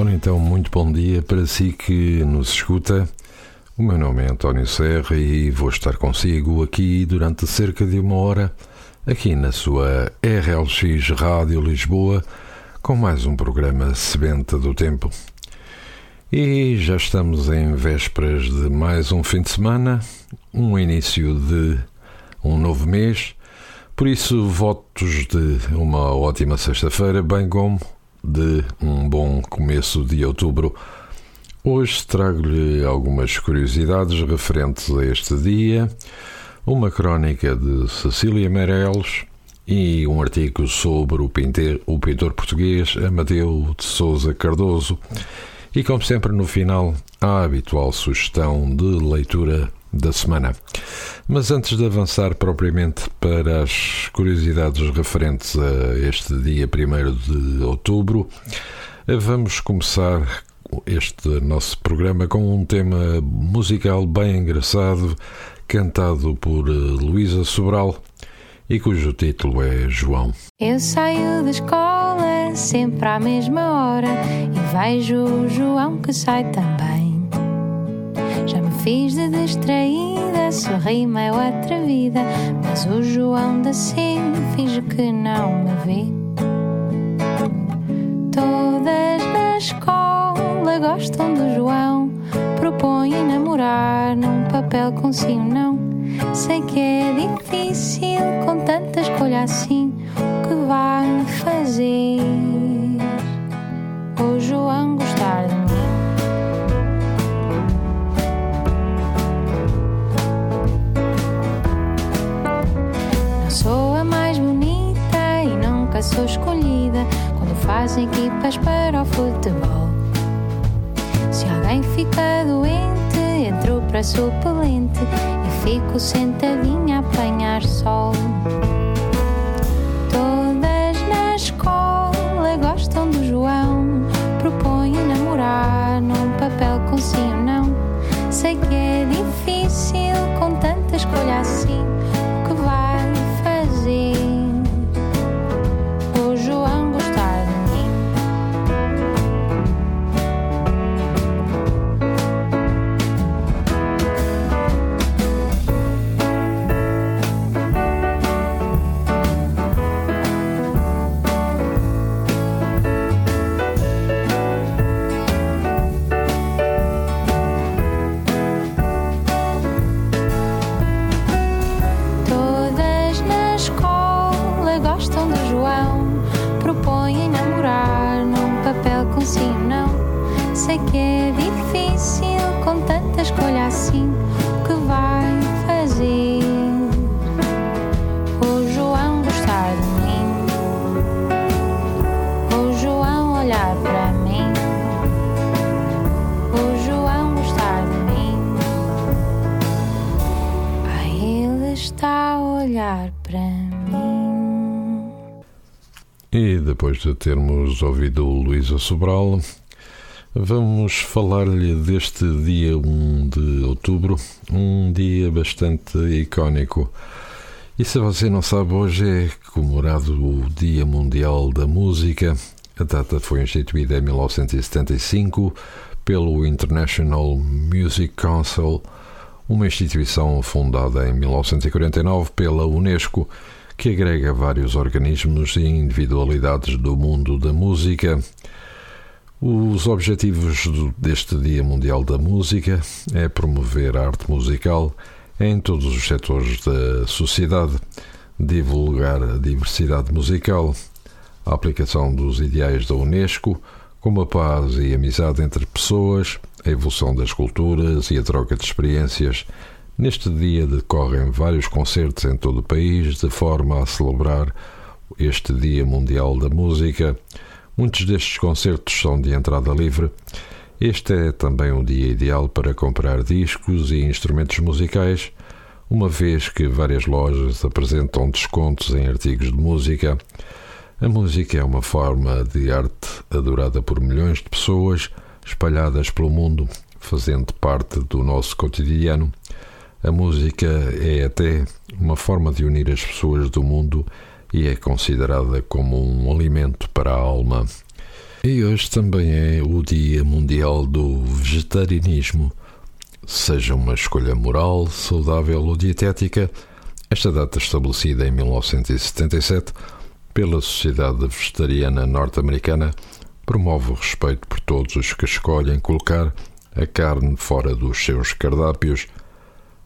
Ora então, muito bom dia para si que nos escuta. O meu nome é António Serra e vou estar consigo aqui durante cerca de uma hora, aqui na sua RLX Rádio Lisboa, com mais um programa Sebenta do Tempo. E já estamos em vésperas de mais um fim de semana, um início de um novo mês, por isso, votos de uma ótima sexta-feira, bem como de um bom começo de outubro. Hoje trago-lhe algumas curiosidades referentes a este dia, uma crónica de Cecília Meirelles e um artigo sobre o, o pintor português Amadeu de Souza Cardoso. E, como sempre, no final, a habitual sugestão de leitura da semana. Mas antes de avançar propriamente para as curiosidades referentes a este dia 1 de outubro, vamos começar este nosso programa com um tema musical bem engraçado, cantado por eh, Luísa Sobral e cujo título é João. Eu saio da escola sempre à mesma hora e vejo o João que sai também. Já me fiz de distraída, sorri meio atrevida, mas o João da Sim finge que não me vê. Todas na escola gostam do João, propõem namorar num papel com sim ou não. Sei que é difícil com tanta escolha assim, o que vai fazer? O João sou escolhida quando fazem equipas para o futebol. Se alguém fica doente, entro para suplente e fico sentadinha a apanhar sol. Todas na escola gostam do João, propõem namorar num papel com sim ou não. Sei que é difícil papel com sim ou não. Sei que é difícil com tanta escolha assim. Depois de termos ouvido o Luísa Sobral, vamos falar-lhe deste dia 1 de outubro, um dia bastante icónico. E se você não sabe, hoje é comemorado o Dia Mundial da Música. A data foi instituída em 1975 pelo International Music Council, uma instituição fundada em 1949 pela Unesco, que agrega vários organismos e individualidades do mundo da música. Os objetivos deste Dia Mundial da Música é promover a arte musical em todos os setores da sociedade, divulgar a diversidade musical, a aplicação dos ideais da Unesco, como a paz e a amizade entre pessoas, a evolução das culturas e a troca de experiências. Neste dia decorrem vários concertos em todo o país, de forma a celebrar este Dia Mundial da Música, muitos destes concertos são de entrada livre. Este é também um dia ideal para comprar discos e instrumentos musicais, uma vez que várias lojas apresentam descontos em artigos de música. A música é uma forma de arte adorada por milhões de pessoas espalhadas pelo mundo, fazendo parte do nosso cotidiano. A música é até uma forma de unir as pessoas do mundo e é considerada como um alimento para a alma. E hoje também é o Dia Mundial do Vegetarianismo. Seja uma escolha moral, saudável ou dietética, esta data estabelecida em 1977 pela Sociedade Vegetariana Norte-Americana promove o respeito por todos os que escolhem colocar a carne fora dos seus cardápios.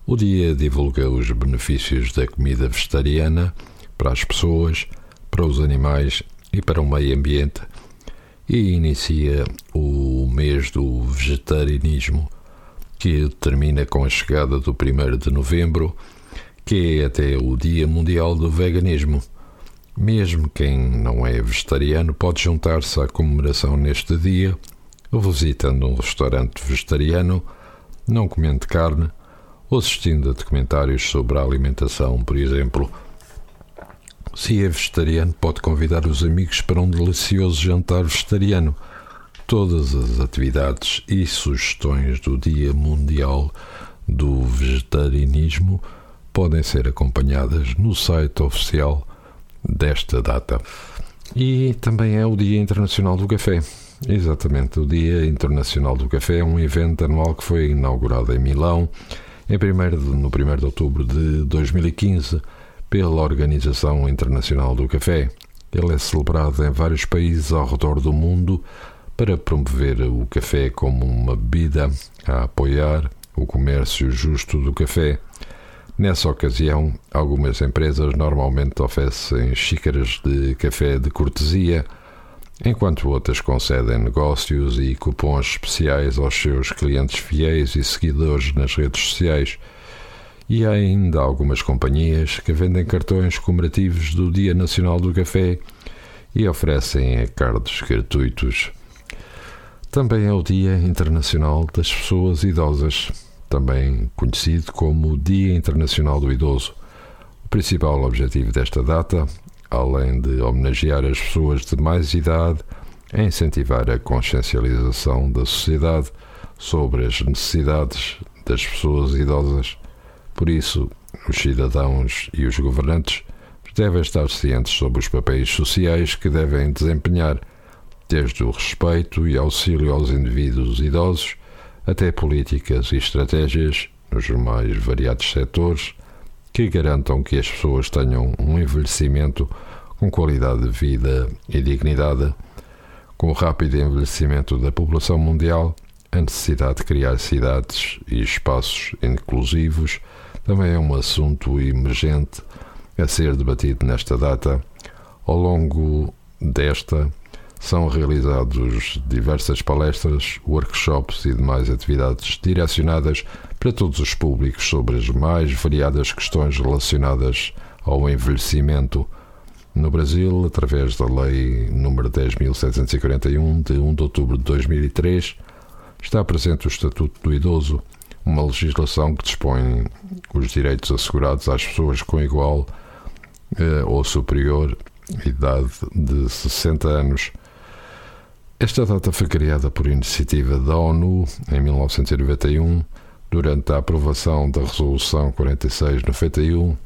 O dia divulga os benefícios da comida vegetariana para as pessoas, para os animais e para o meio ambiente e inicia o mês do vegetarianismo, que termina com a chegada do 1 de novembro, que é até o Dia Mundial do Veganismo. Mesmo quem não é vegetariano pode juntar-se à comemoração neste dia, visitando um restaurante vegetariano, não comendo carne, ou assistindo a documentários sobre a alimentação, por exemplo. Se é vegetariano, pode convidar os amigos para um delicioso jantar vegetariano. Todas as atividades e sugestões do Dia Mundial do Vegetarianismo podem ser acompanhadas no site oficial desta data. E também é o Dia Internacional do Café. Exatamente, o Dia Internacional do Café é um evento anual que foi inaugurado em Milão em primeiro, no 1 de outubro de 2015 pela Organização Internacional do Café. Ele é celebrado em vários países ao redor do mundo para promover o café como uma bebida a apoiar o comércio justo do café. Nessa ocasião, algumas empresas normalmente oferecem xícaras de café de cortesia, enquanto outras concedem negócios e cupons especiais aos seus clientes fiéis e seguidores nas redes sociais. E há ainda algumas companhias que vendem cartões comemorativos do Dia Nacional do Café e oferecem cards gratuitos. Também é o Dia Internacional das Pessoas Idosas, também conhecido como Dia Internacional do Idoso. O principal objetivo desta data, além de homenagear as pessoas de mais idade, é incentivar a consciencialização da sociedade sobre as necessidades das pessoas idosas. Por isso, os cidadãos e os governantes devem estar cientes sobre os papéis sociais que devem desempenhar, desde o respeito e auxílio aos indivíduos idosos até políticas e estratégias nos mais variados setores que garantam que as pessoas tenham um envelhecimento com qualidade de vida e dignidade. Com o rápido envelhecimento da população mundial, a necessidade de criar cidades e espaços inclusivos também é um assunto emergente a ser debatido nesta data. Ao longo desta, são realizados diversas palestras, workshops e demais atividades direcionadas para todos os públicos sobre as mais variadas questões relacionadas ao envelhecimento. No Brasil, através da Lei nº 10.741, de 1 de outubro de 2003, está presente o Estatuto do Idoso, uma legislação que dispõe os direitos assegurados às pessoas com igual eh, ou superior idade de 60 anos. Esta data foi criada por iniciativa da ONU em 1991, durante a aprovação da Resolução 4691,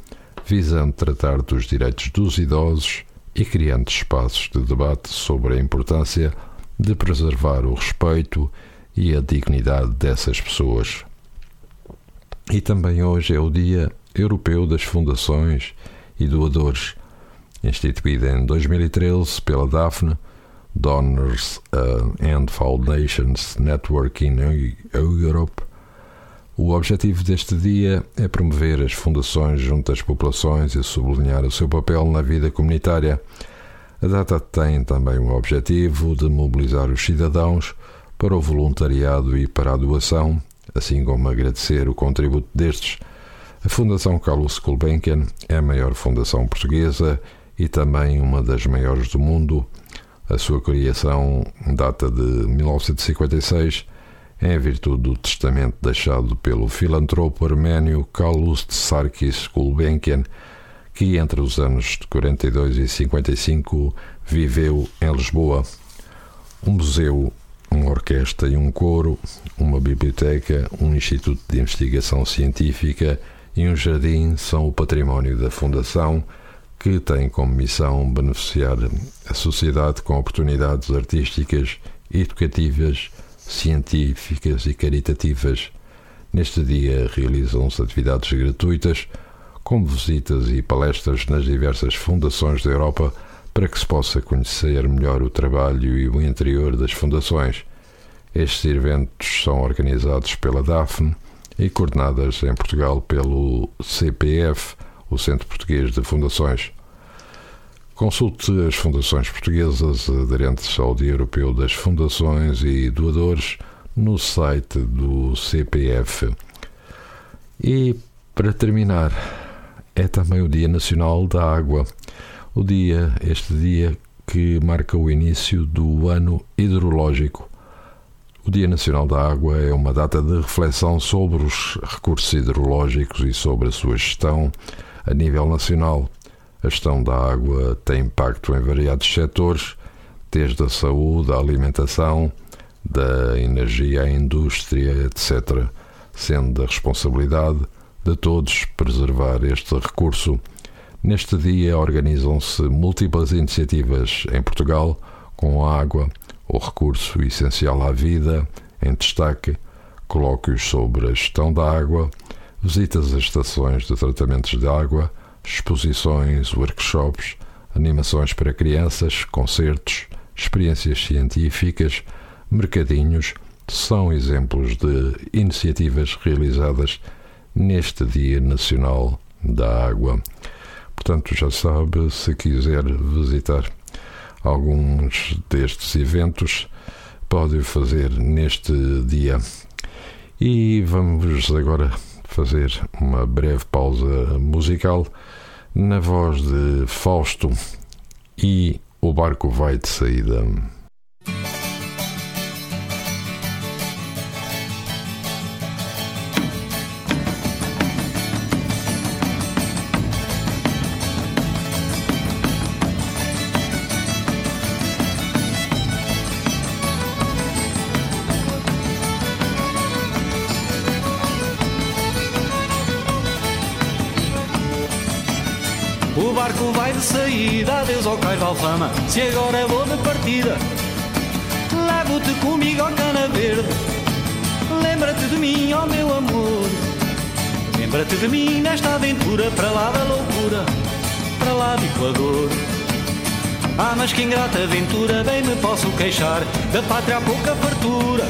visando tratar dos direitos dos idosos e criando espaços de debate sobre a importância de preservar o respeito e a dignidade dessas pessoas. E também hoje é o Dia Europeu das Fundações e Doadores, instituído em 2013 pela DAFNE, Donors uh, and Foundations Network in Europe. O objetivo deste dia é promover as fundações junto às populações e sublinhar o seu papel na vida comunitária. A data tem também o objetivo de mobilizar os cidadãos para o voluntariado e para a doação assim como agradecer o contributo destes. A Fundação Carlos Gulbenkian é a maior fundação portuguesa e também uma das maiores do mundo. A sua criação data de 1956 em virtude do testamento deixado pelo filantropo arménio Kaulust Sarkis Gulbenkian, que entre os anos de 42 e 55 viveu em Lisboa. Um museu, uma orquestra e um coro, uma biblioteca, um instituto de investigação científica e um jardim são o património da Fundação, que tem como missão beneficiar a sociedade com oportunidades artísticas, educativas, científicas e caritativas. Neste dia realizam-se atividades gratuitas, como visitas e palestras nas diversas fundações da Europa, para que se possa conhecer melhor o trabalho e o interior das fundações. Estes eventos são organizados pela DAFNE e coordenadas em Portugal pelo CPF, o Centro Português de Fundações. Consulte as fundações portuguesas aderentes ao Dia Europeu das Fundações e Doadores no site do CPF. E, para terminar, é também o Dia Nacional da Água. O dia, este dia que marca o início do ano hidrológico. O Dia Nacional da Água é uma data de reflexão sobre os recursos hidrológicos e sobre a sua gestão a nível nacional. A gestão da água tem impacto em variados setores, desde a saúde, a alimentação, da energia à indústria, etc., sendo a responsabilidade de todos preservar este recurso. Neste dia organizam-se múltiplas iniciativas em Portugal com a água, o recurso essencial à vida, em destaque, colóquios sobre a gestão da água, visitas às estações de tratamentos de água, exposições, workshops, animações para crianças, concertos, experiências científicas, mercadinhos, são exemplos de iniciativas realizadas neste Dia Nacional da Água. Portanto, já sabe, se quiser visitar alguns destes eventos, pode fazer neste dia. E vamos agora fazer uma breve pausa musical na voz de Fausto e o barco vai de saída. Saída, adeus ao cais de alfama, se agora vou de partida, levo-te comigo ao cana verde, lembra-te de mim, ó oh meu amor, lembra-te de mim nesta aventura, para lá da loucura, para lá do Equador. Ah, mas que ingrata aventura, bem me posso queixar, da pátria há pouca fartura,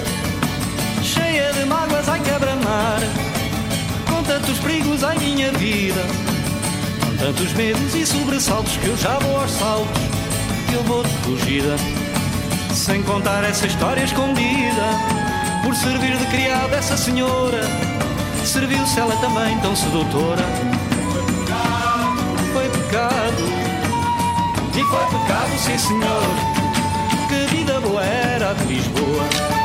cheia de mágoas, ai quebra-mar, com tantos perigos, ai minha vida Tantos medos e sobressaltos que eu já vou aos saltos, eu vou de fugida. Sem contar essa história escondida, por servir de criada essa senhora, serviu-se ela também tão sedutora. Foi pecado, e foi pecado, sim senhor, que vida boa era de Lisboa.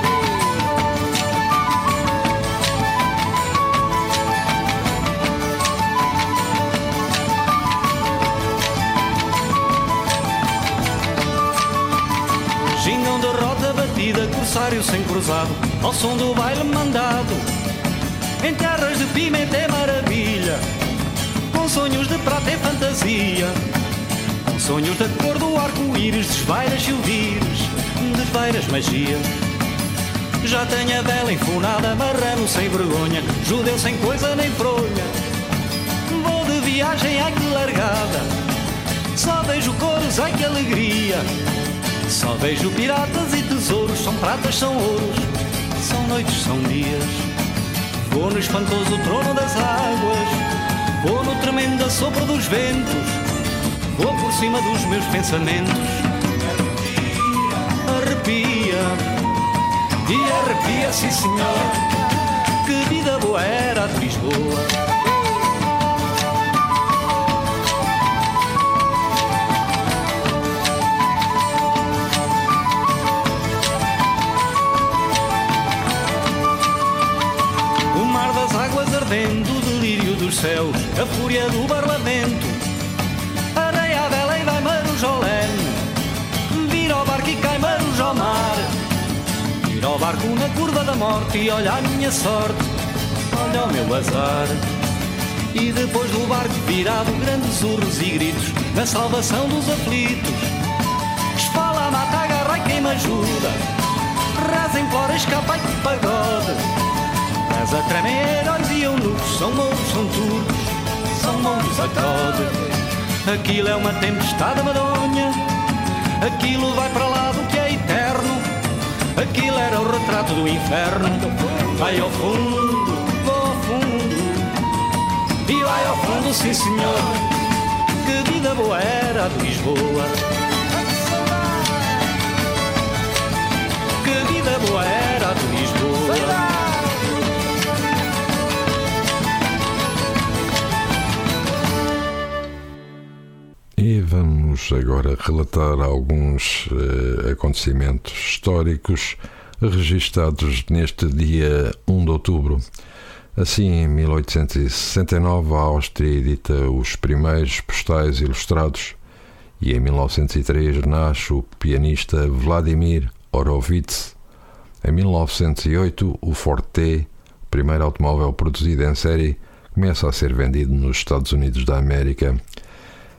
Corsário sem cruzado, ao som do baile mandado. Em terras de pimenta é maravilha, com sonhos de prata e fantasia. Com sonhos da cor do arco-íris, desvairas silvires, desvairas magia. Já tenho a vela enfunada, marrano sem vergonha, judeu sem coisa nem fronha. Vou de viagem, ai que largada, só vejo coros, ai que alegria. Só vejo piratas e tesouros, são pratas, são ouros, são noites, são dias. Vou no espantoso trono das águas, vou no tremendo sopro dos ventos, vou por cima dos meus pensamentos. Arrepia, e arrepia, sim senhor, que vida boa era de Lisboa. Do Parlamento. Areia a vela e vai Marujolene. Vira ao barco e cai Marujo ao mar. Vira ao barco na curva da morte e olha a minha sorte. Olha o meu azar. E depois do barco virado, grandes urros e gritos na salvação dos aflitos. Esfala, mata, agarra e quem me ajuda. Reza, implora, escapa e pagode. Mas a tremem heróis e eunucos, são mouros, são turcos, são mouros a code. Aquilo é uma tempestade madonha, aquilo vai para lá do que é eterno. Aquilo era o retrato do inferno. Vai ao fundo, vou ao fundo. E vai ao fundo, sim senhor. Que vida boa era de Lisboa. Que vida boa era de Lisboa. Vamos agora relatar alguns eh, acontecimentos históricos registados neste dia 1 de outubro. Assim, em 1869, a Áustria edita os primeiros postais ilustrados e em 1903 nasce o pianista Vladimir Horowitz. Em 1908, o Ford T, primeiro automóvel produzido em série, começa a ser vendido nos Estados Unidos da América.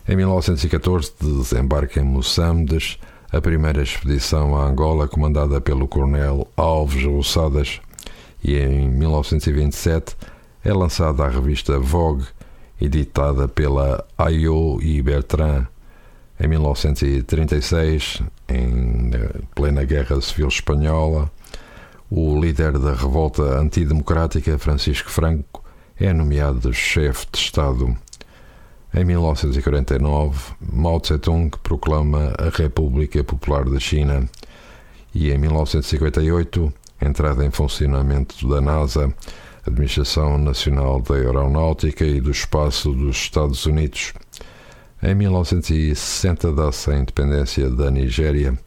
Em 1914, desembarca em Moçambique a primeira expedição a Angola comandada pelo coronel Alves Ossadas e em 1927 é lançada a revista Vogue, editada pela Ayo e Bertrand. Em 1936, em plena Guerra Civil Espanhola, o líder da revolta antidemocrática, Francisco Franco, é nomeado chefe de Estado. Em 1949, Mao Tse-tung proclama a República Popular da China e em 1958, entrada em funcionamento da NASA, Administração Nacional da Aeronáutica e do Espaço dos Estados Unidos. Em 1960 dá-se a independência da Nigéria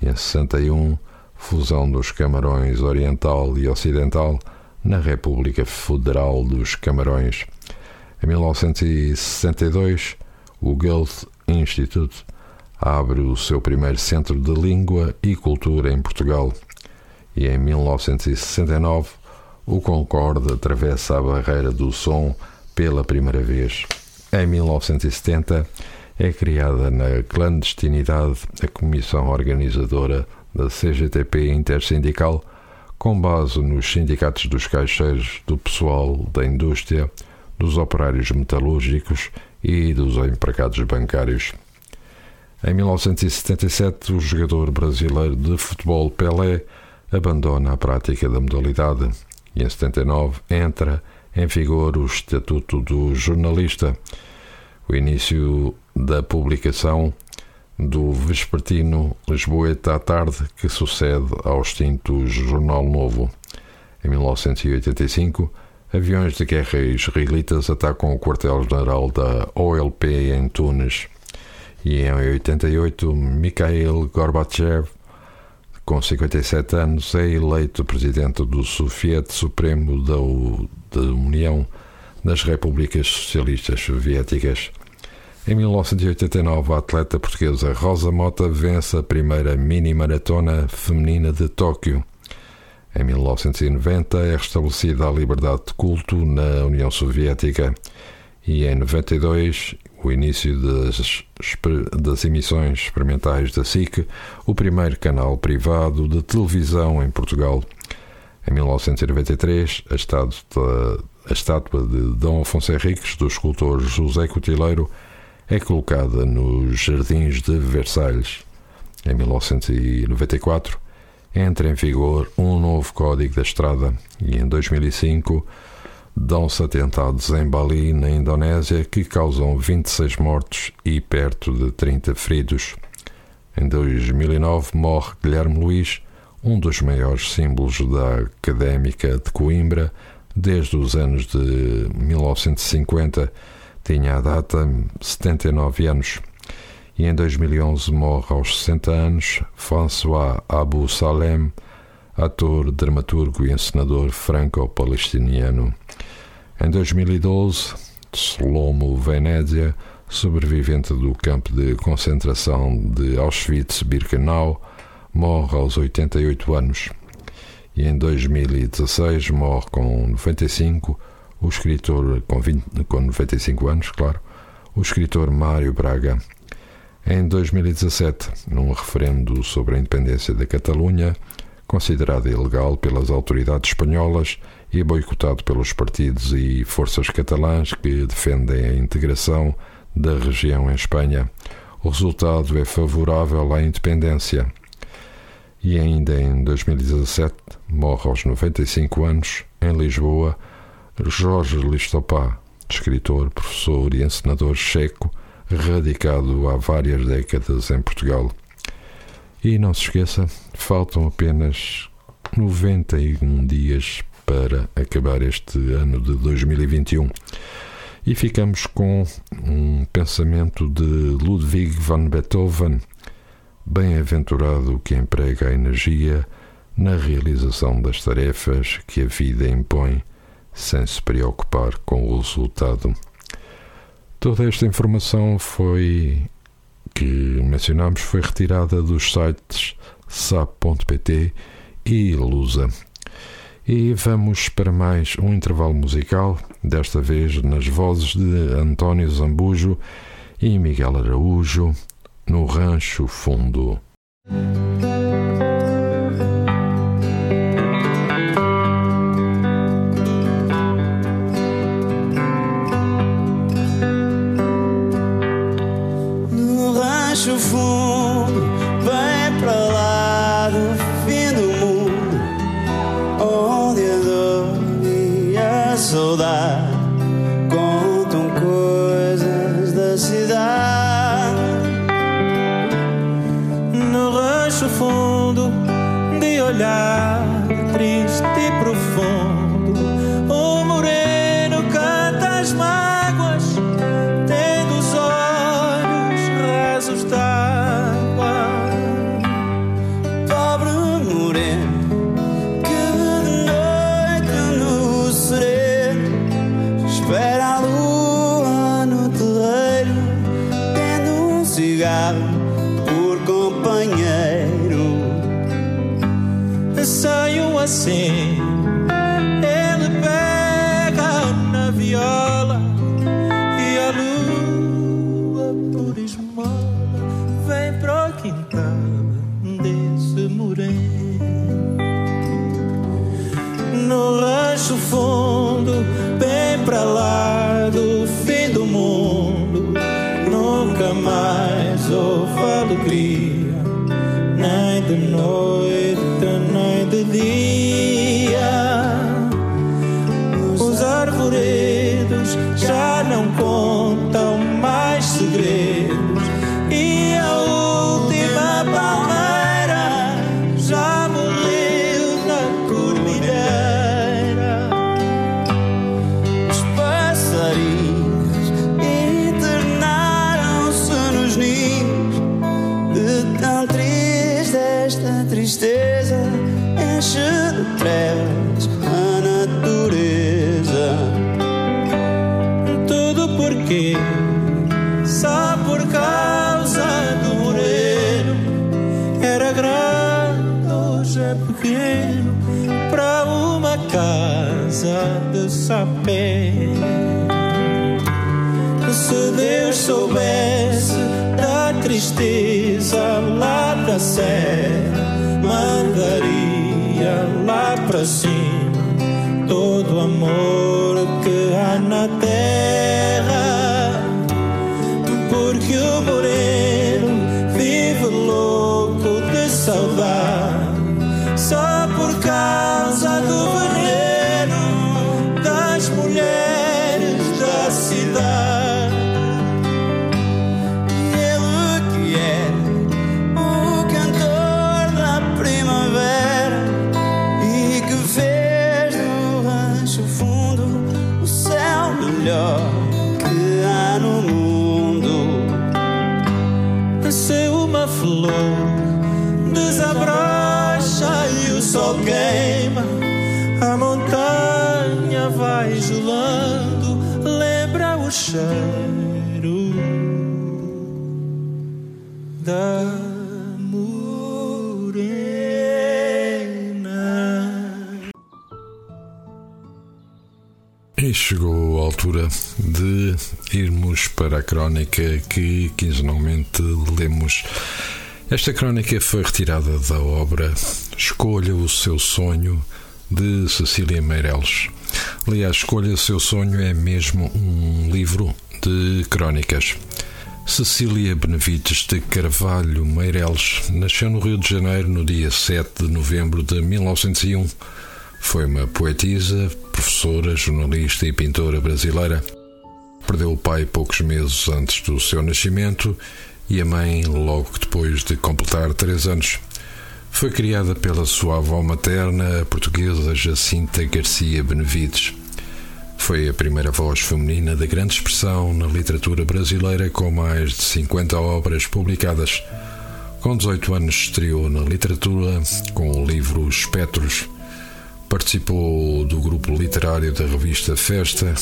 e em 61 fusão dos Camarões Oriental e Ocidental na República Federal dos Camarões. Em 1962, o Goethe Institute abre o seu primeiro centro de língua e cultura em Portugal. E em 1969, o Concorde atravessa a barreira do som pela primeira vez. Em 1970, é criada na clandestinidade a comissão organizadora da CGTP Intersindical, com base nos sindicatos dos caixeiros, do pessoal da indústria, dos operários metalúrgicos e dos empregados bancários. Em 1977, o jogador brasileiro de futebol Pelé abandona a prática da modalidade e em 79 entra em vigor o Estatuto do Jornalista, o início da publicação do vespertino Lisboeta à Tarde, que sucede ao extinto Jornal Novo. Em 1985, aviões de guerra israelitas atacam o quartel-general da OLP em Tunis. E em 88, Mikhail Gorbachev, com 57 anos, é eleito presidente do Soviet Supremo da, da União das Repúblicas Socialistas Soviéticas. Em 1989, a atleta portuguesa Rosa Mota vence a primeira mini-maratona feminina de Tóquio. Em 1990 é restabelecida a liberdade de culto na União Soviética e em 92 o início das, das emissões experimentais da SIC, o primeiro canal privado de televisão em Portugal. Em 1993, a estátua, a estátua de Dom Afonso Henriques, do escultor José Cotileiro, é colocada nos Jardins de Versalhes. Em 1994, entra em vigor um novo Código da Estrada e em 2005 dão-se atentados em Bali, na Indonésia, que causam 26 mortos e perto de 30 feridos. Em 2009 morre Guilherme Luiz, um dos maiores símbolos da académica de Coimbra desde os anos de 1950. Tinha a data 79 anos. E em 2011 morre aos 60 anos François Abu Salem, ator, dramaturgo e encenador franco-palestiniano. Em 2012, Slomo Venezia, sobrevivente do campo de concentração de Auschwitz-Birkenau, morre aos 88 anos. E em 2016 morre com 95 o escritor com, 20, com 95 anos, claro, o escritor Mário Braga. Em 2017, num referendo sobre a independência da Catalunha, considerado ilegal pelas autoridades espanholas e boicotado pelos partidos e forças catalãs que defendem a integração da região em Espanha. O resultado é favorável à independência. E ainda em 2017, morre aos 95 anos, em Lisboa, Jorge Listopá, escritor, professor e encenador checo, radicado há várias décadas em Portugal. E não se esqueça, faltam apenas 91 dias para acabar este ano de 2021. E ficamos com um pensamento de Ludwig van Beethoven, bem-aventurado que emprega a energia na realização das tarefas que a vida impõe, sem se preocupar com o resultado. Toda esta informação foi que mencionamos foi retirada dos sites sap.pt e Lusa. E vamos para mais um intervalo musical, desta vez nas vozes de António Zambujo e Miguel Araújo, no Rancho Fundo. Ser mandaria lá pra cima todo amor. Cheiro da morena. E chegou a altura de irmos para a crónica que quinzenalmente lemos. Esta crónica foi retirada da obra Escolha o Seu Sonho de Cecília Meireles. Aliás, Escolha Seu Sonho é mesmo um livro de crónicas. Cecília Benevides de Carvalho Meireles nasceu no Rio de Janeiro no dia 7 de novembro de 1901. Foi uma poetisa, professora, jornalista e pintora brasileira. Perdeu o pai poucos meses antes do seu nascimento e a mãe logo depois de completar três anos. Foi criada pela sua avó materna, a portuguesa Jacinta Garcia Benevides. Foi a primeira voz feminina de grande expressão na literatura brasileira, com mais de 50 obras publicadas. Com 18 anos, estreou na literatura com o livro Espectros. Participou do grupo literário da revista Festa.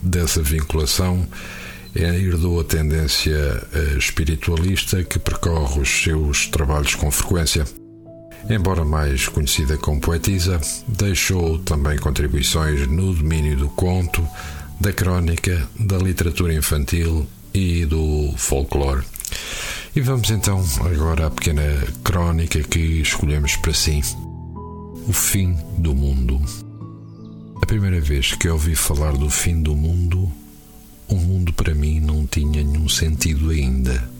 Dessa vinculação, herdou a tendência espiritualista que percorre os seus trabalhos com frequência. Embora mais conhecida como poetisa, deixou também contribuições no domínio do conto, da crónica, da literatura infantil e do folclore. E vamos então agora à pequena crónica que escolhemos para si: O fim do mundo. A primeira vez que ouvi falar do fim do mundo, o mundo para mim não tinha nenhum sentido ainda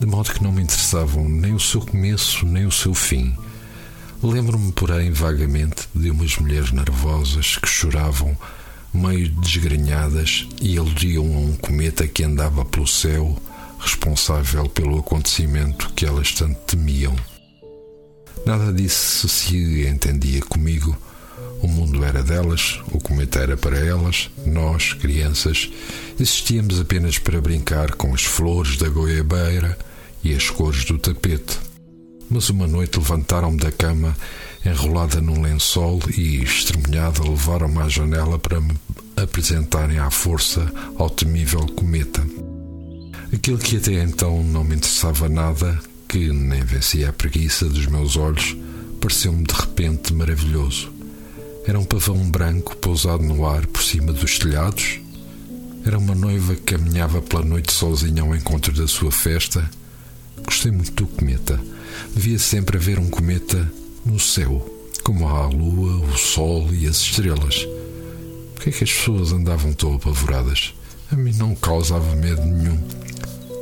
de modo que não me interessavam nem o seu começo nem o seu fim. Lembro-me, porém, vagamente de umas mulheres nervosas que choravam, meio desgrenhadas, e aludiam a um cometa que andava pelo céu, responsável pelo acontecimento que elas tanto temiam. Nada disso se entendia comigo. O mundo era delas, o cometa era para elas, nós, crianças, existíamos apenas para brincar com as flores da goiabeira e as cores do tapete. Mas uma noite levantaram-me da cama, enrolada num lençol e estremunhada, levaram-me à janela para me apresentarem à força ao temível cometa. Aquilo que até então não me interessava nada, que nem vencia a preguiça dos meus olhos, pareceu-me de repente maravilhoso. Era um pavão branco pousado no ar por cima dos telhados. Era uma noiva que caminhava pela noite sozinha ao encontro da sua festa Gostei muito do cometa. Devia sempre haver um cometa no céu, como há a lua, o sol e as estrelas. Por que é que as pessoas andavam tão apavoradas? A mim não causava medo nenhum.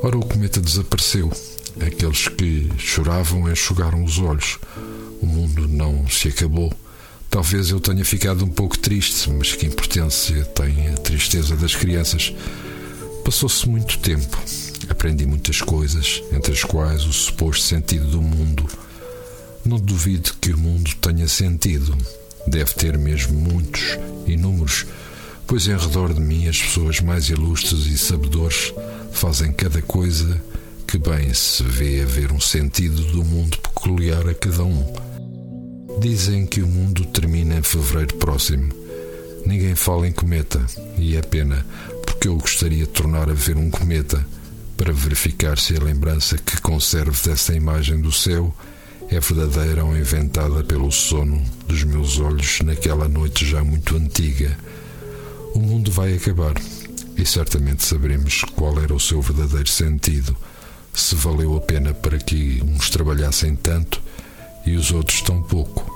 Ora, o cometa desapareceu. Aqueles que choravam enxugaram os olhos. O mundo não se acabou. Talvez eu tenha ficado um pouco triste, mas que importância tem a tristeza das crianças? Passou-se muito tempo. Aprendi muitas coisas, entre as quais o suposto sentido do mundo. Não duvido que o mundo tenha sentido. Deve ter mesmo muitos, inúmeros, pois em redor de mim as pessoas mais ilustres e sabedores fazem cada coisa que bem se vê haver um sentido do mundo peculiar a cada um. Dizem que o mundo termina em fevereiro próximo. Ninguém fala em cometa, e é pena, porque eu gostaria de tornar a ver um cometa para verificar se a lembrança que conservo dessa imagem do céu é verdadeira ou inventada pelo sono dos meus olhos naquela noite já muito antiga. O mundo vai acabar e certamente saberemos qual era o seu verdadeiro sentido, se valeu a pena para que uns trabalhassem tanto e os outros tão pouco,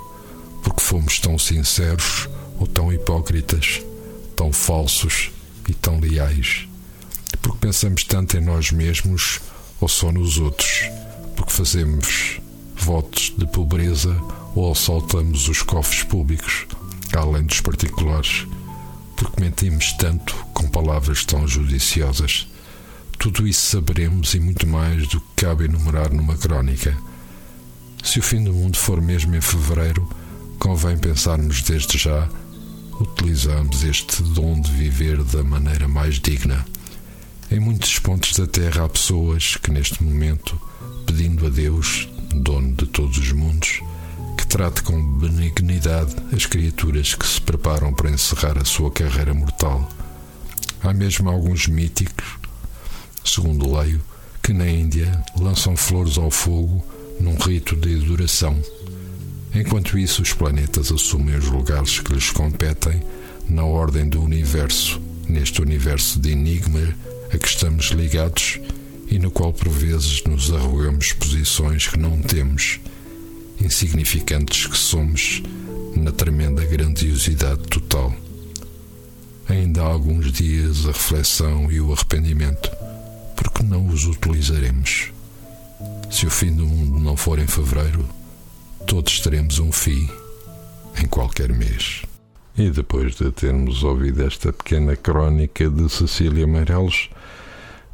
porque fomos tão sinceros ou tão hipócritas, tão falsos e tão leais porque pensamos tanto em nós mesmos ou só nos outros, porque fazemos votos de pobreza ou assaltamos os cofres públicos, além dos particulares, porque mentimos tanto com palavras tão judiciosas. Tudo isso saberemos e muito mais do que cabe enumerar numa crónica. Se o fim do mundo for mesmo em fevereiro, convém pensarmos desde já utilizarmos este dom de viver da maneira mais digna. Em muitos pontos da Terra há pessoas que, neste momento, pedindo a Deus, dono de todos os mundos, que trate com benignidade as criaturas que se preparam para encerrar a sua carreira mortal. Há mesmo alguns míticos, segundo leio, que na Índia lançam flores ao fogo num rito de adoração. Enquanto isso, os planetas assumem os lugares que lhes competem na ordem do universo, neste universo de enigma a que estamos ligados e no qual por vezes nos arrogamos posições que não temos, insignificantes que somos na tremenda grandiosidade total. Ainda há alguns dias a reflexão e o arrependimento, porque não os utilizaremos. Se o fim do mundo não for em fevereiro, todos teremos um fim em qualquer mês. E depois de termos ouvido esta pequena crónica de Cecília Meireles,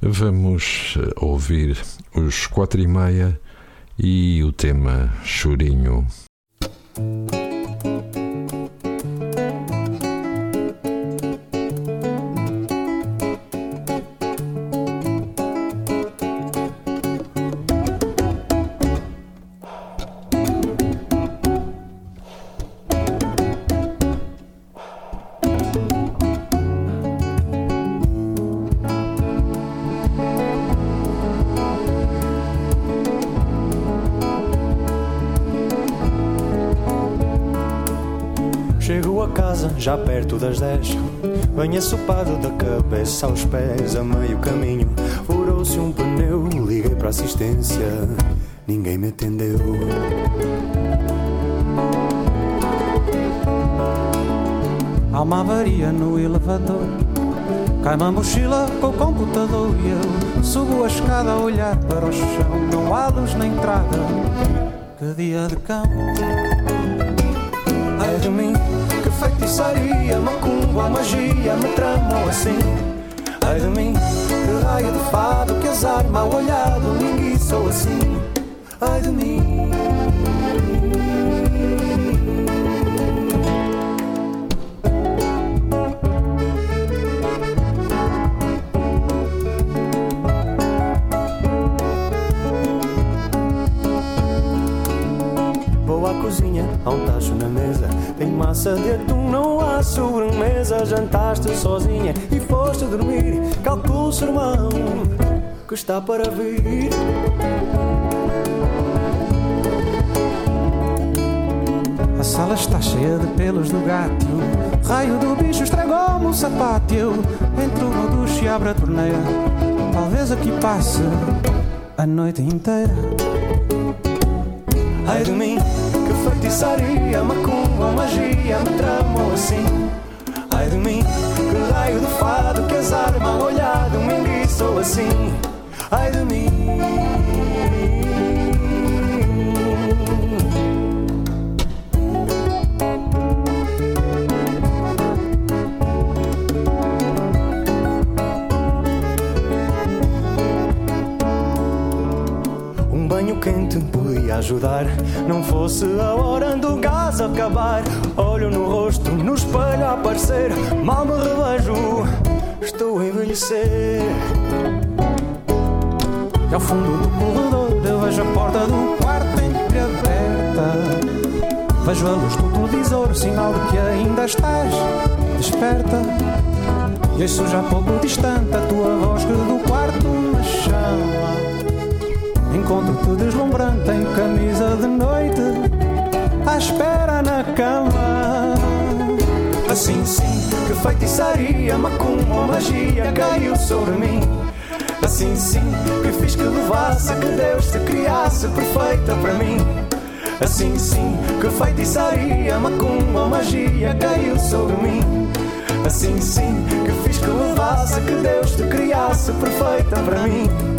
vamos eh, ouvir os quatro e meia e o tema Chorinho. Já perto das dez. Bem assopado da cabeça aos pés, a meio caminho, furou-se um pneu. Liguei para assistência, ninguém me atendeu. Há uma avaria no elevador. Cai uma mochila com o computador e eu subo a escada a olhar para o chão. Não há luz na entrada. Que dia de cão. Ai de mim feitiçaria, macumba, magia me tramam assim. Ai de mim, que raio de fado, que azar mal olhado, ninguém sou assim. Ai de mim. Massa de atum, não há sobremesa. Jantaste sozinha e foste dormir. Calculo o sermão que está para vir. A sala está cheia de pelos do gato. Raio do bicho estragou-me o sapato. Eu entro no duche e abro a torneira. Talvez aqui passe a noite inteira. Ai de mim feitiçaria, macumba, magia me tramou assim. Ai de mim, que raio de fado, que azar mal olhado, me sou assim. Ai de mim. Quente podia ajudar. Não fosse a hora do gás acabar. Olho no rosto, no espelho a aparecer. Mal me revejo, estou a envelhecer. E ao fundo do corredor eu vejo a porta do quarto entreaberta. Vejo a luz do televisor, sinal de que ainda estás desperta. E ouço já pouco distante a tua voz que do quarto me chama. Encontro-te deslumbrante em camisa de noite, à espera na cama. Assim sim, que feitiçaria, macumba, magia caiu sobre mim. Assim sim, que fiz que levasse, que Deus te criasse perfeita para mim. Assim sim, que feitiçaria, macumba, magia caiu sobre mim. Assim sim, que fiz que levasse, que Deus te criasse perfeita para mim.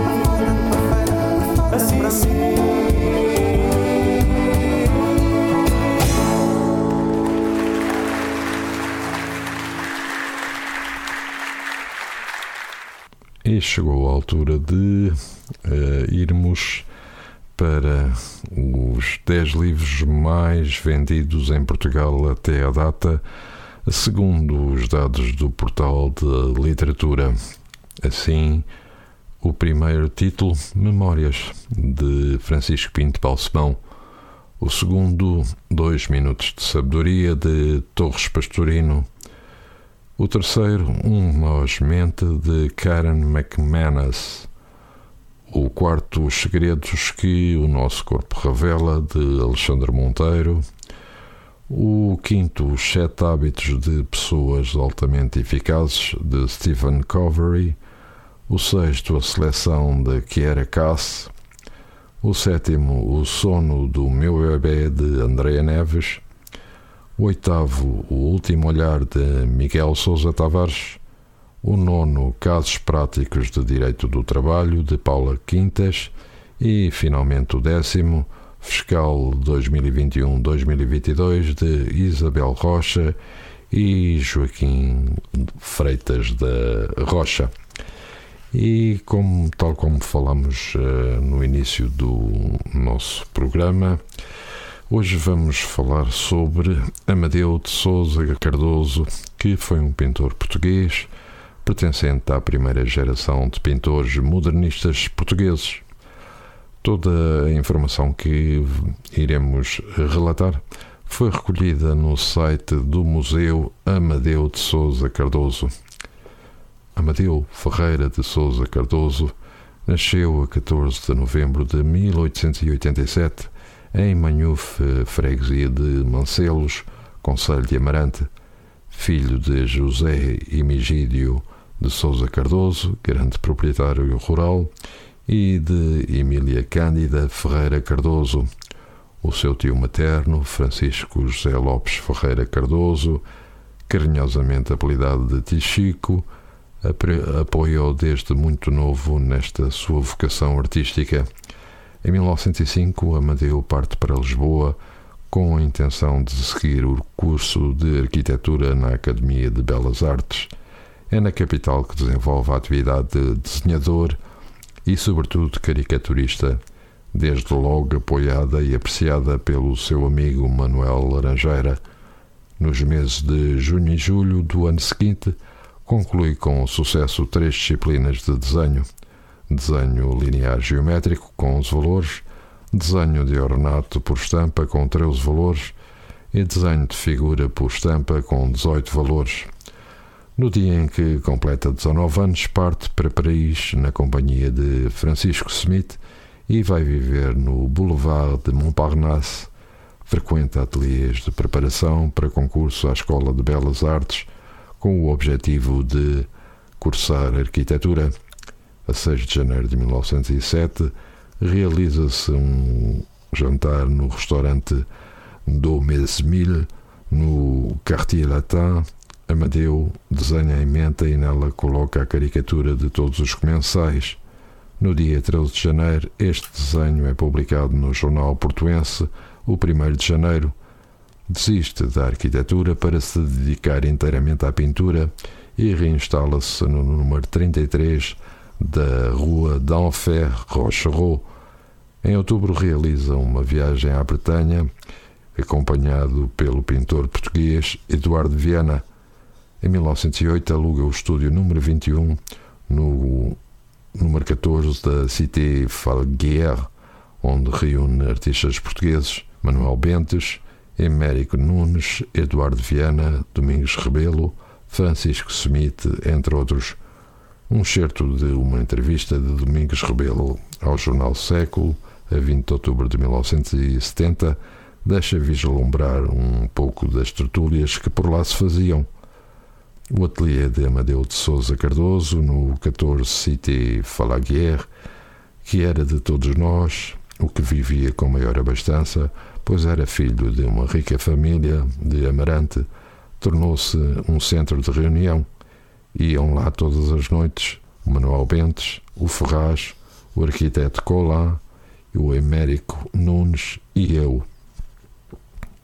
chegou a altura de uh, irmos para os 10 livros mais vendidos em Portugal até a data segundo os dados do portal de literatura. Assim, o primeiro título, Memórias, de Francisco Pinto Balsemão. O segundo, Dois Minutos de Sabedoria, de Torres Pastorino. O terceiro, Um Nós Mente, de Karen McManus. O quarto, Os Segredos que o Nosso Corpo Revela, de Alexandre Monteiro. O quinto, Os Sete Hábitos de Pessoas Altamente Eficazes, de Stephen Covey. O sexto, A Seleção de Kiera Cass. O sétimo, O Sono do Meu Bebê, de Andrea Neves. Oitavo, O Último Olhar, de Miguel Sousa Tavares. O nono, Casos Práticos de Direito do Trabalho, de Paula Quintas. E, finalmente, o décimo, Fiscal 2021-2022, de Isabel Rocha e Joaquim Freitas da Rocha. E como, tal como falamos uh, no início do nosso programa, hoje vamos falar sobre Amadeu de Souza Cardoso, que foi um pintor português pertencente à primeira geração de pintores modernistas portugueses. Toda a informação que iremos relatar foi recolhida no site do Museu Amadeu de Souza Cardoso. Amadeu Ferreira de Souza Cardoso nasceu a 14 de novembro de 1887 em Manhufe, freguesia de Mancelos, Conselho de Amarante, filho de José Emigídio de Souza Cardoso, grande proprietário rural, e de Emília Cândida Ferreira Cardoso. O seu tio materno, Francisco José Lopes Ferreira Cardoso, carinhosamente apelidado de Tichico, apoiou desde muito novo nesta sua vocação artística. Em 1905, Amadeu parte para Lisboa com a intenção de seguir o curso de arquitetura na Academia de Belas Artes. É na capital que desenvolve a atividade de desenhador e, sobretudo, caricaturista, desde logo apoiada e apreciada pelo seu amigo Manuel Laranjeira. Nos meses de junho e julho do ano seguinte, conclui com sucesso três disciplinas de desenho: desenho linear geométrico com 11 valores, desenho de ornato por estampa com 13 valores e desenho de figura por estampa com 18 valores. No dia em que completa 19 anos, parte para Paris na companhia de Francisco Smith e vai viver no Boulevard de Montparnasse. Frequenta ateliês de preparação para concurso à Escola de Belas Artes com o objetivo de cursar arquitetura. A 6 de janeiro de 1907, realiza-se um jantar no restaurante do Mesmil, no Quartier Latin, Amadeu desenha em mente e nela coloca a caricatura de todos os comensais. No dia 13 de janeiro, este desenho é publicado no jornal portuense, o 1 de janeiro. Desiste da arquitetura para se dedicar inteiramente à pintura e reinstala-se no número 33 da Rua d'Enfer Rochereau. Em outubro realiza uma viagem à Bretanha, acompanhado pelo pintor português Eduardo Viana. Em 1908 aluga o estúdio número 21 no número 14 da Cité Falguière, onde reúne artistas portugueses Manuel Bentes, Emérico Nunes, Eduardo Viana, Domingos Rebelo, Francisco Smith, entre outros. Um certo de uma entrevista de Domingos Rebelo ao jornal Século, a 20 de outubro de 1970, deixa vislumbrar um pouco das tertúlias que por lá se faziam o ateliê de Amadeu de Souza Cardoso, no 14 Cité Falaguier, que era de todos nós, o que vivia com maior abastança, pois era filho de uma rica família de Amarante, tornou-se um centro de reunião. Iam lá todas as noites o Manuel Bentes, o Ferraz, o arquiteto Colá, o Emérico Nunes e eu.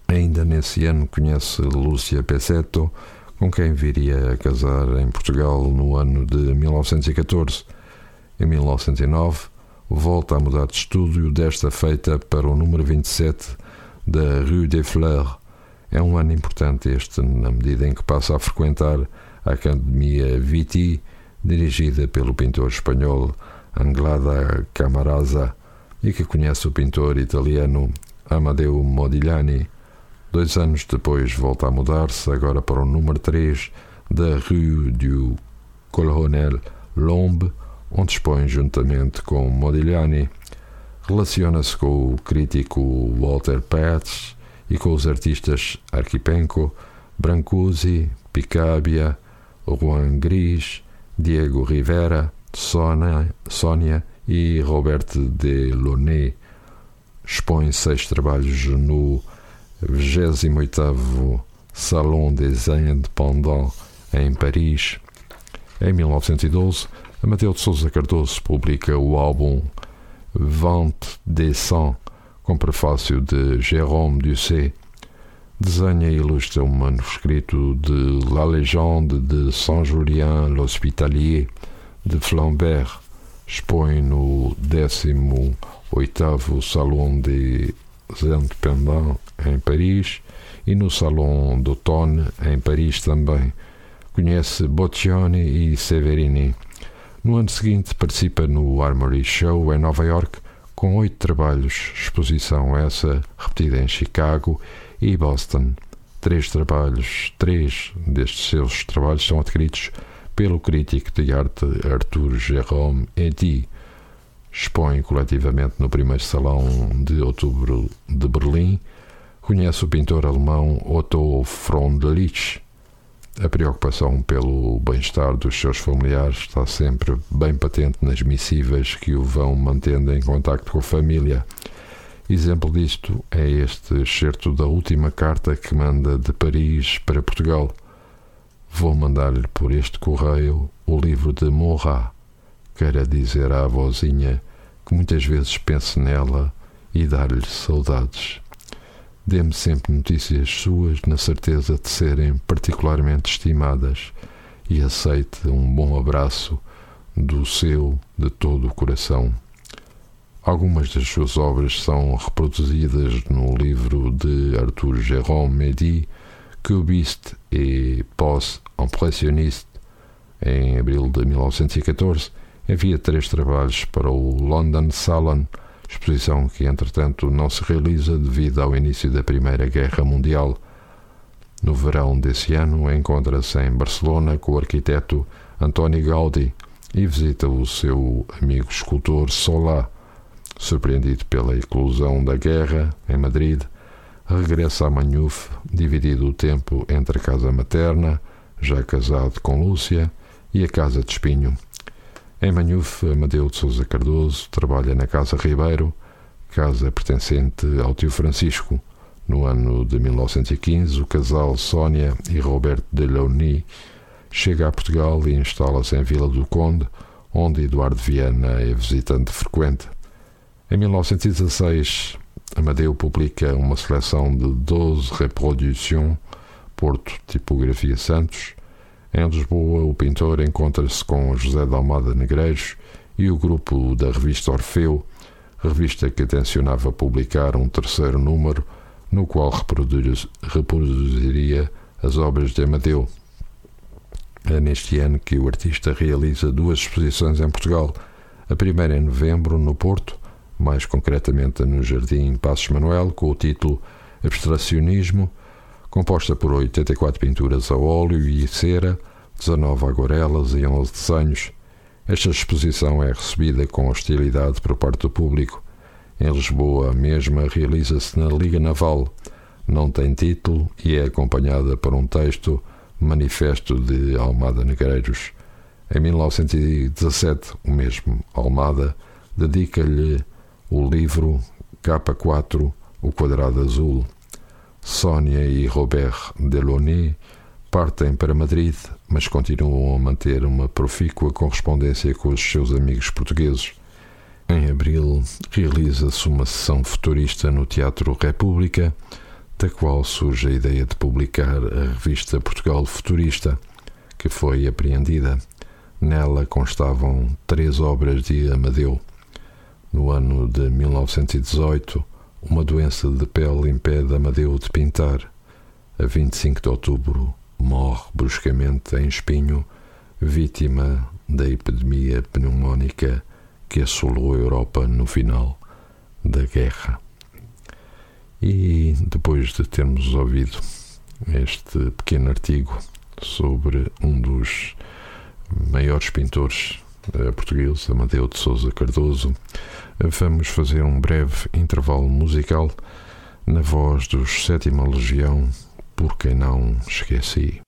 Ainda nesse ano conhece Lúcia Pessetto, com quem viria a casar em Portugal no ano de 1914. Em 1909, volta a mudar de estúdio, desta feita para o número 27 da Rue des Fleurs. É um ano importante este, na medida em que passa a frequentar Academia Viti, dirigida pelo pintor espanhol Anglada Camarasa e que conhece o pintor italiano Amadeo Modigliani. Dois anos depois volta a mudar-se, agora para o número 3 da Rue du Colonel Lombe, onde expõe juntamente com Modigliani. Relaciona-se com o crítico Walter Petz e com os artistas Arquipenco, Brancusi, Picabia, Juan Gris, Diego Rivera, Sônia, Sônia e Roberto Delaunay. Expõe seis trabalhos no 28º Salon des Indépendants em Paris. Em 1912, Amadeu de Souza Cardoso publica o álbum Vente des Cent, com prefácio de Jérôme Dusset. Desenha e ilustra um manuscrito de La Légende de Saint-Julien l'Hospitalier, de Flambert. Expõe no 18º Salon des Indépendants em Paris e no Salon d'Automne em Paris também. Conhece Boccioni e Severini. No ano seguinte participa no Armory Show em Nova York com oito trabalhos, exposição essa repetida em Chicago e Boston. Três trabalhos, três destes seus trabalhos são adquiridos pelo crítico de arte Arthur Jérôme Eddy. Expõe coletivamente no primeiro salão de outubro de Berlim. Conhece o pintor alemão Otto Freundlich a preocupação pelo bem-estar dos seus familiares está sempre bem patente nas missivas que o vão mantendo em contacto com a família. Exemplo disto é este excerto da última carta que manda de Paris para Portugal. Vou mandar-lhe por este correio o livro de Morra. Quero dizer à avózinha que muitas vezes penso nela e dar-lhe saudades. Dê-me sempre notícias suas na certeza de serem particularmente estimadas e aceite um bom abraço do seu de todo o coração. Algumas das suas obras são reproduzidas no livro de Arthur Jérôme Medi, Cubiste et Post-Impressionniste. Em abril de 1914, envia três trabalhos para o London Salon, exposição que, entretanto, não se realiza devido ao início da Primeira Guerra Mundial. No verão desse ano, encontra-se em Barcelona com o arquiteto Antoni Gaudí e visita o seu amigo escultor Solá. Surpreendido pela eclosão da guerra em Madrid, regressa a Manhuf, dividido o tempo entre a casa materna, já casado com Lúcia, e a casa de Espinho. Em Manhuf, Amadeu de Souza Cardoso trabalha na Casa Ribeiro, casa pertencente ao tio Francisco. No ano de 1915, o casal Sónia e Roberto Delaunay chega a Portugal e instala-se em Vila do Conde, onde Eduardo Viana é visitante frequente. Em 1916, Amadeu publica uma seleção de 12 reproduções, Porto Tipografia Santos, em Lisboa, o pintor encontra-se com José de Almada Negreiros e o grupo da revista Orfeu, revista que tencionava publicar um terceiro número, no qual reproduziria as obras de Amadeu. É neste ano que o artista realiza duas exposições em Portugal, a primeira em novembro, no Porto, mais concretamente no Jardim Passos Manuel, com o título Abstracionismo, composta por 84 pinturas a óleo e cera, 19 aguarelas e 11 desenhos. Esta exposição é recebida com hostilidade por parte do público. Em Lisboa, a mesma realiza-se na Liga Naval. Não tem título e é acompanhada por um texto Manifesto de Almada Negreiros. Em 1917, o mesmo Almada dedica-lhe o livro K4, O Quadrado Azul. Sónia e Robert Delaunay partem para Madrid, mas continuam a manter uma profícua correspondência com os seus amigos portugueses. Em abril, realiza-se uma sessão futurista no Teatro República, da qual surge a ideia de publicar a revista Portugal Futurista, que foi apreendida. Nela constavam três obras de Amadeu. No ano de 1918, uma doença de pele impede Amadeu de pintar. a 25 de outubro, morre bruscamente em Espinho, vítima da epidemia pneumónica que assolou a Europa no final da guerra. E depois de termos ouvido este pequeno artigo sobre um dos maiores pintores eh, portugueses, Amadeu de Souza Cardoso, vamos fazer um breve intervalo musical na voz dos Sétima Legião, por quem não esqueci.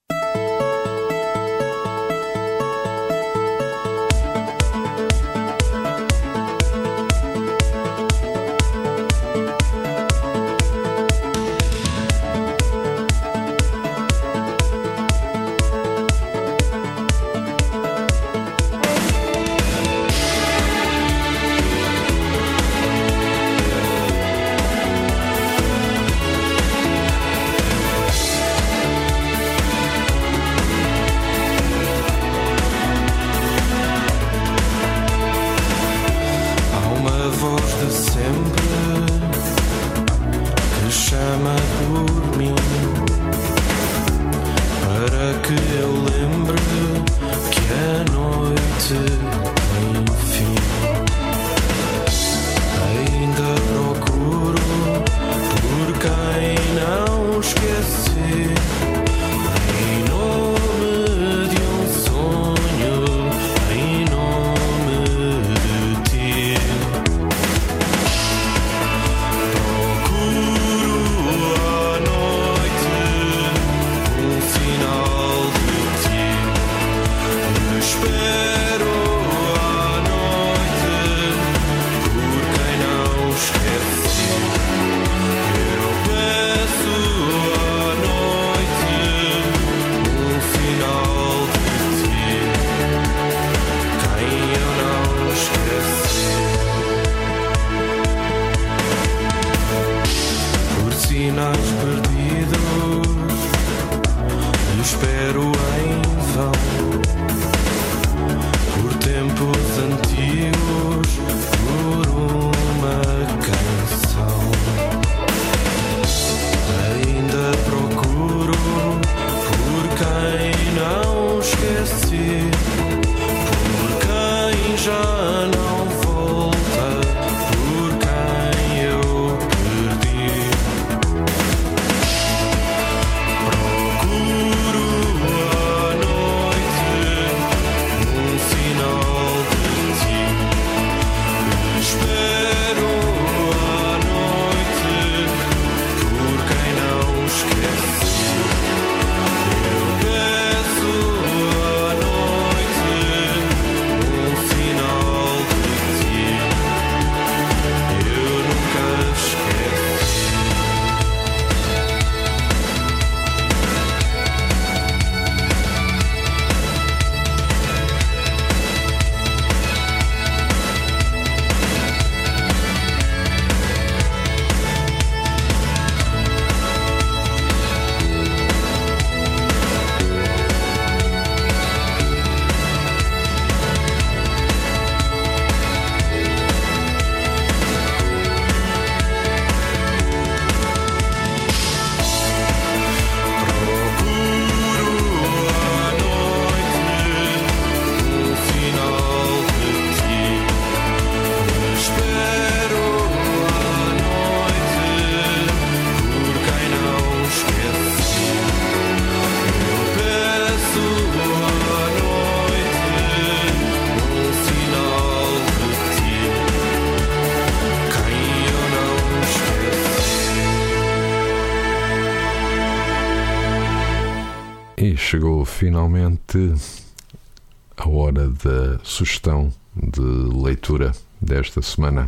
Sugestão de leitura desta semana.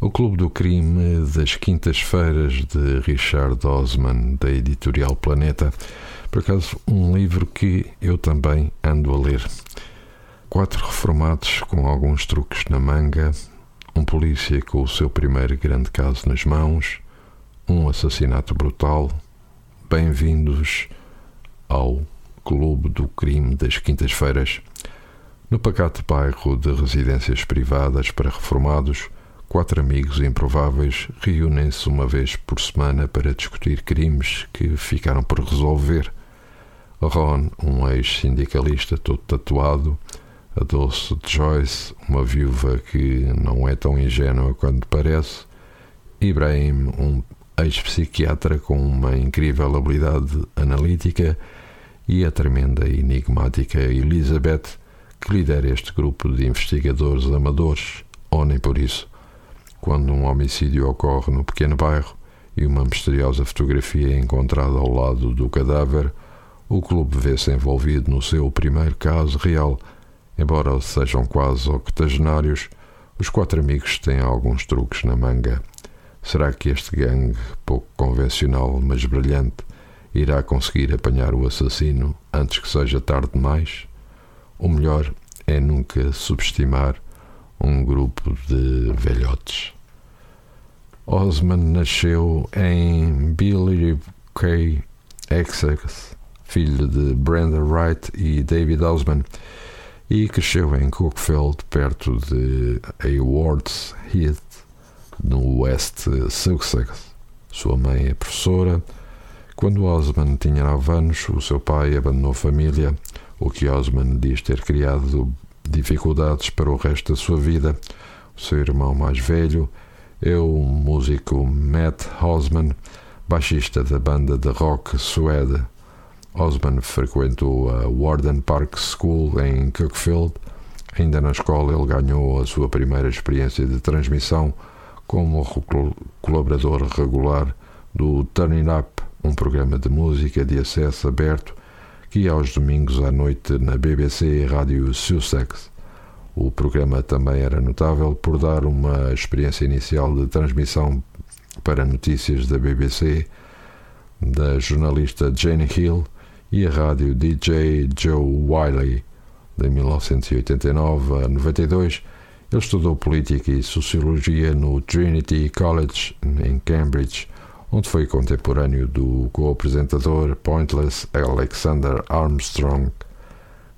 O Clube do Crime das Quintas-Feiras de Richard Osman, da editorial Planeta. Por acaso, um livro que eu também ando a ler. Quatro reformados com alguns truques na manga, um polícia com o seu primeiro grande caso nas mãos, um assassinato brutal. Bem-vindos ao Clube do Crime das Quintas-Feiras, no pacato bairro de residências privadas para reformados, quatro amigos improváveis reúnem-se uma vez por semana para discutir crimes que ficaram por resolver. Ron, um ex-sindicalista todo tatuado, a doce Joyce, uma viúva que não é tão ingênua quanto parece, Ibrahim, um ex-psiquiatra com uma incrível habilidade analítica, e a tremenda e enigmática Elizabeth, que lidera este grupo de investigadores amadores, ou nem por isso. Quando um homicídio ocorre no pequeno bairro e uma misteriosa fotografia é encontrada ao lado do cadáver, o clube vê-se envolvido no seu primeiro caso real. Embora sejam quase octogenários, os quatro amigos têm alguns truques na manga. Será que este gangue, pouco convencional mas brilhante, irá conseguir apanhar o assassino antes que seja tarde demais? O melhor é nunca subestimar um grupo de velhotes. Osman nasceu em Billy K. Essex, filho de Brenda Wright e David Osman, e cresceu em Cookfield, perto de Haywards Heath, no West Sussex. Sua mãe é professora. Quando Osman tinha 9 anos, o seu pai abandonou a família, o que Osman diz ter criado dificuldades para o resto da sua vida. O seu irmão mais velho é o músico Matt Osman, baixista da banda de rock suede Osman frequentou a Warden Park School em Cookfield. Ainda na escola, ele ganhou a sua primeira experiência de transmissão como colaborador regular do Turning Up, um programa de música de acesso aberto que aos domingos à noite na BBC Rádio Sussex. O programa também era notável por dar uma experiência inicial de transmissão para notícias da BBC da jornalista Jane Hill e a rádio DJ Joe Wiley. De 1989 a 92, ele estudou política e sociologia no Trinity College, em Cambridge, onde foi contemporâneo do co-apresentador Pointless Alexander Armstrong.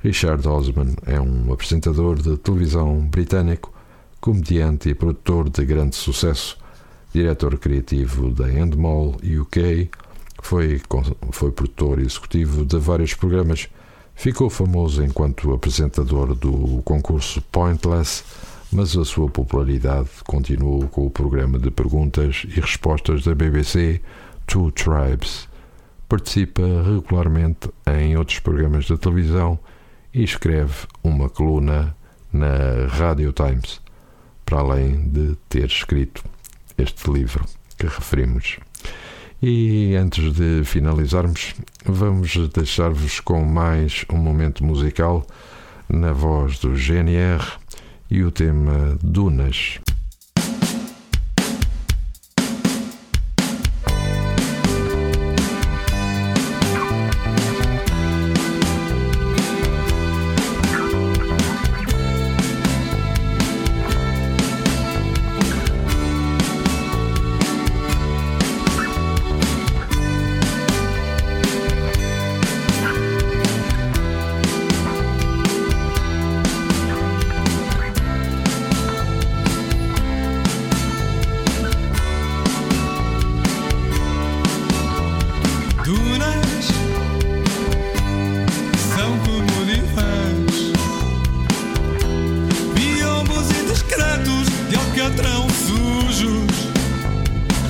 Richard Osman é um apresentador de televisão britânico, comediante e produtor de grande sucesso, diretor criativo da Endemol UK, foi, foi produtor executivo de vários programas. Ficou famoso enquanto apresentador do concurso Pointless, mas a sua popularidade continuou com o programa de perguntas e respostas da BBC Two Tribes. Participa regularmente em outros programas de televisão e escreve uma coluna na Radio Times, para além de ter escrito este livro que referimos. E antes de finalizarmos, vamos deixar-vos com mais um momento musical na voz do GNR e o tema Dunas.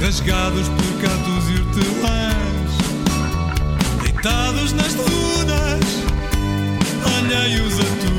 rasgados por gatos e hortelãs, deitados nas dunas, alheios a tudo.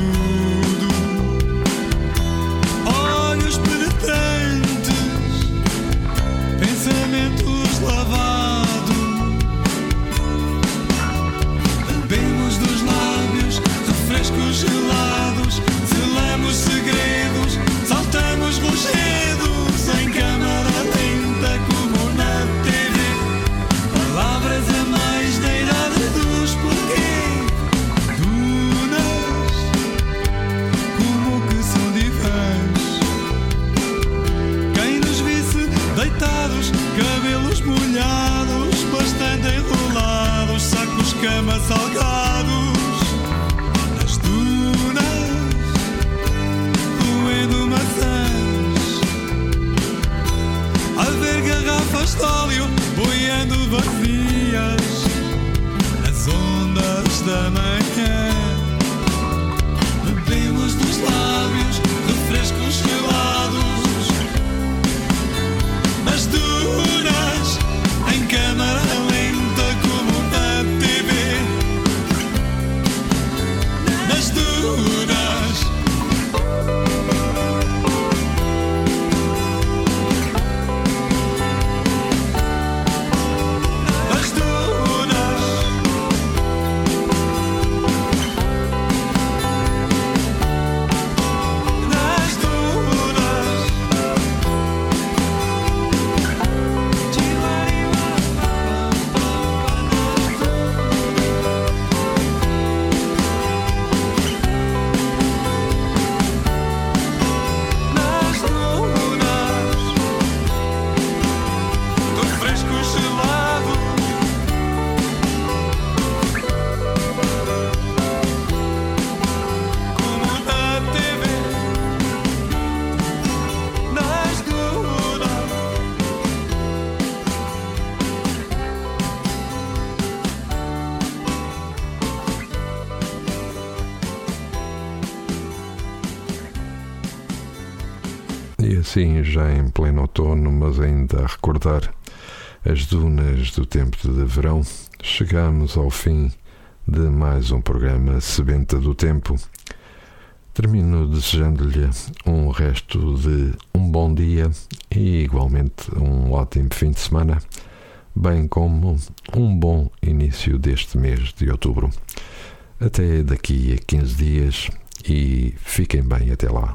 Da manhã. Bebemos dos lábios refrescos gelados Nas dunas em câmara já em pleno outono, mas ainda a recordar as dunas do tempo de verão, chegamos ao fim de mais um programa Sebenta do Tempo. Termino desejando-lhe um resto de um bom dia e igualmente um ótimo fim de semana, bem como um bom início deste mês de outubro. Até daqui a 15 dias e fiquem bem até lá.